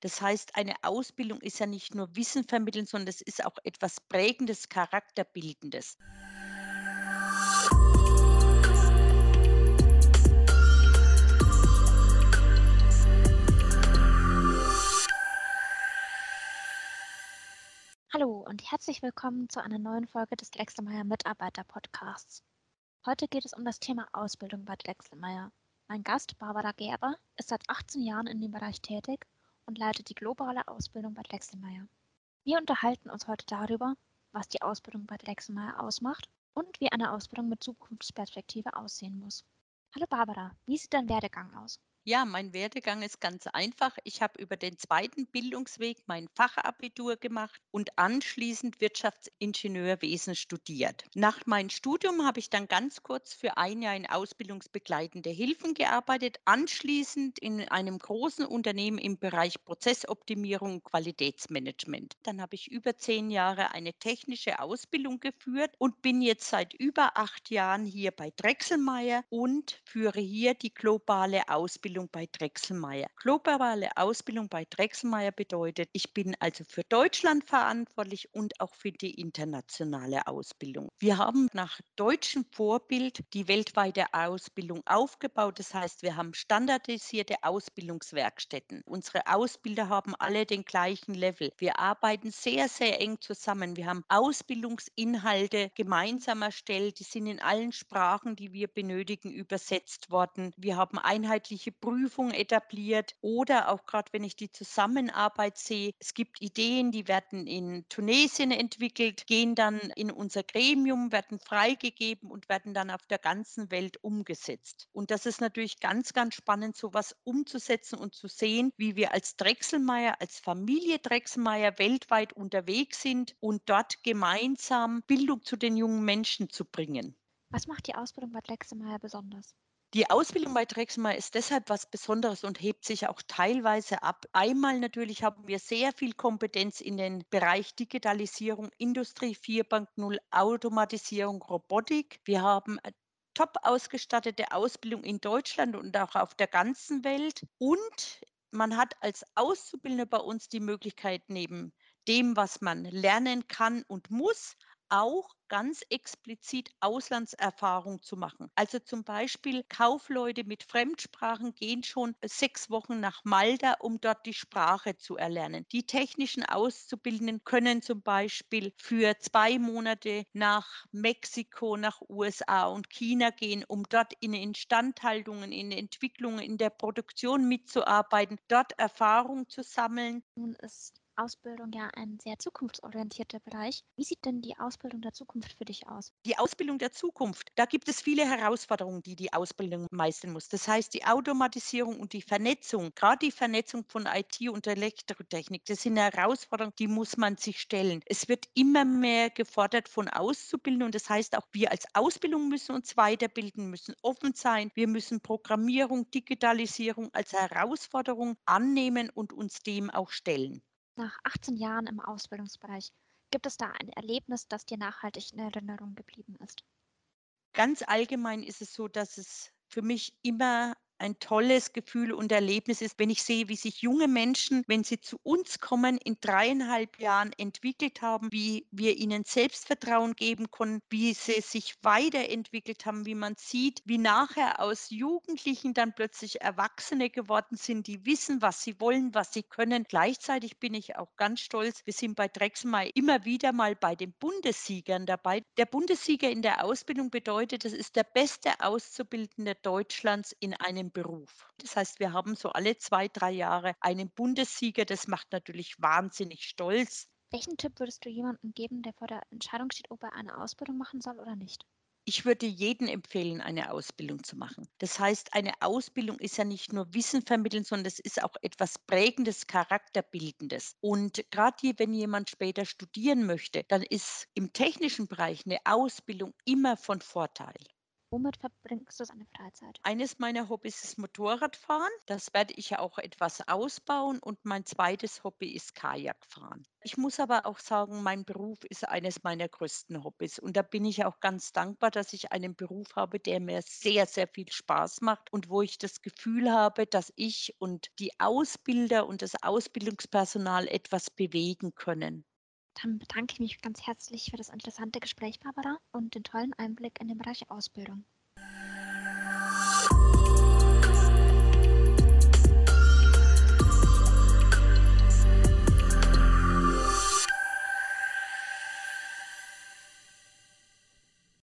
Das heißt, eine Ausbildung ist ja nicht nur Wissen vermitteln, sondern es ist auch etwas Prägendes, Charakterbildendes. Hallo und herzlich willkommen zu einer neuen Folge des Drechselmeier Mitarbeiter Podcasts. Heute geht es um das Thema Ausbildung bei Drechselmeier. Mein Gast, Barbara Gerber, ist seit 18 Jahren in dem Bereich tätig und leitet die globale Ausbildung bei Drechselmeier. Wir unterhalten uns heute darüber, was die Ausbildung bei Drechselmeier ausmacht und wie eine Ausbildung mit Zukunftsperspektive aussehen muss. Hallo Barbara, wie sieht dein Werdegang aus? Ja, mein Werdegang ist ganz einfach. Ich habe über den zweiten Bildungsweg mein Fachabitur gemacht und anschließend Wirtschaftsingenieurwesen studiert. Nach meinem Studium habe ich dann ganz kurz für ein Jahr in ausbildungsbegleitende Hilfen gearbeitet, anschließend in einem großen Unternehmen im Bereich Prozessoptimierung und Qualitätsmanagement. Dann habe ich über zehn Jahre eine technische Ausbildung geführt und bin jetzt seit über acht Jahren hier bei Drechselmeier und führe hier die globale Ausbildung Ausbildung bei Drechselmeier. Globale Ausbildung bei Drechselmeier bedeutet, ich bin also für Deutschland verantwortlich und auch für die internationale Ausbildung. Wir haben nach deutschem Vorbild die weltweite Ausbildung aufgebaut. Das heißt, wir haben standardisierte Ausbildungswerkstätten. Unsere Ausbilder haben alle den gleichen Level. Wir arbeiten sehr, sehr eng zusammen. Wir haben Ausbildungsinhalte gemeinsam erstellt. Die sind in allen Sprachen, die wir benötigen, übersetzt worden. Wir haben einheitliche Prüfung etabliert oder auch gerade, wenn ich die Zusammenarbeit sehe, es gibt Ideen, die werden in Tunesien entwickelt, gehen dann in unser Gremium, werden freigegeben und werden dann auf der ganzen Welt umgesetzt. Und das ist natürlich ganz, ganz spannend, sowas umzusetzen und zu sehen, wie wir als Drechselmeier, als Familie Drechselmeier weltweit unterwegs sind und dort gemeinsam Bildung zu den jungen Menschen zu bringen. Was macht die Ausbildung bei Drechselmeier besonders? Die Ausbildung bei Drexma ist deshalb was Besonderes und hebt sich auch teilweise ab. Einmal natürlich haben wir sehr viel Kompetenz in den Bereich Digitalisierung, Industrie 4.0, Automatisierung, Robotik. Wir haben top ausgestattete Ausbildung in Deutschland und auch auf der ganzen Welt. Und man hat als Auszubildender bei uns die Möglichkeit, neben dem, was man lernen kann und muss, auch ganz explizit Auslandserfahrung zu machen. Also zum Beispiel Kaufleute mit Fremdsprachen gehen schon sechs Wochen nach Malta, um dort die Sprache zu erlernen. Die technischen Auszubildenden können zum Beispiel für zwei Monate nach Mexiko, nach USA und China gehen, um dort in Instandhaltungen, in Entwicklungen, in der Produktion mitzuarbeiten, dort Erfahrung zu sammeln. Nun ist Ausbildung ja ein sehr zukunftsorientierter Bereich. Wie sieht denn die Ausbildung der Zukunft für dich aus? Die Ausbildung der Zukunft, da gibt es viele Herausforderungen, die die Ausbildung meistern muss. Das heißt, die Automatisierung und die Vernetzung, gerade die Vernetzung von IT und Elektrotechnik, das sind Herausforderungen, die muss man sich stellen. Es wird immer mehr gefordert von Auszubildenden und das heißt auch wir als Ausbildung müssen uns weiterbilden, müssen offen sein. Wir müssen Programmierung, Digitalisierung als Herausforderung annehmen und uns dem auch stellen. Nach 18 Jahren im Ausbildungsbereich, gibt es da ein Erlebnis, das dir nachhaltig in Erinnerung geblieben ist? Ganz allgemein ist es so, dass es für mich immer ein tolles Gefühl und Erlebnis ist, wenn ich sehe, wie sich junge Menschen, wenn sie zu uns kommen, in dreieinhalb Jahren entwickelt haben, wie wir ihnen Selbstvertrauen geben können, wie sie sich weiterentwickelt haben, wie man sieht, wie nachher aus Jugendlichen dann plötzlich Erwachsene geworden sind, die wissen, was sie wollen, was sie können. Gleichzeitig bin ich auch ganz stolz, wir sind bei Drexmai immer wieder mal bei den Bundessiegern dabei. Der Bundessieger in der Ausbildung bedeutet, das ist der beste Auszubildende Deutschlands in einem einem Beruf. Das heißt, wir haben so alle zwei, drei Jahre einen Bundessieger. Das macht natürlich wahnsinnig stolz. Welchen Tipp würdest du jemandem geben, der vor der Entscheidung steht, ob er eine Ausbildung machen soll oder nicht? Ich würde jedem empfehlen, eine Ausbildung zu machen. Das heißt, eine Ausbildung ist ja nicht nur Wissen vermitteln, sondern es ist auch etwas Prägendes, Charakterbildendes. Und gerade wenn jemand später studieren möchte, dann ist im technischen Bereich eine Ausbildung immer von Vorteil. Womit verbringst du deine Freizeit? Eines meiner Hobbys ist Motorradfahren. Das werde ich auch etwas ausbauen und mein zweites Hobby ist Kajakfahren. Ich muss aber auch sagen, mein Beruf ist eines meiner größten Hobbys und da bin ich auch ganz dankbar, dass ich einen Beruf habe, der mir sehr, sehr viel Spaß macht und wo ich das Gefühl habe, dass ich und die Ausbilder und das Ausbildungspersonal etwas bewegen können. Dann bedanke ich mich ganz herzlich für das interessante Gespräch, Barbara, und den tollen Einblick in den Bereich Ausbildung.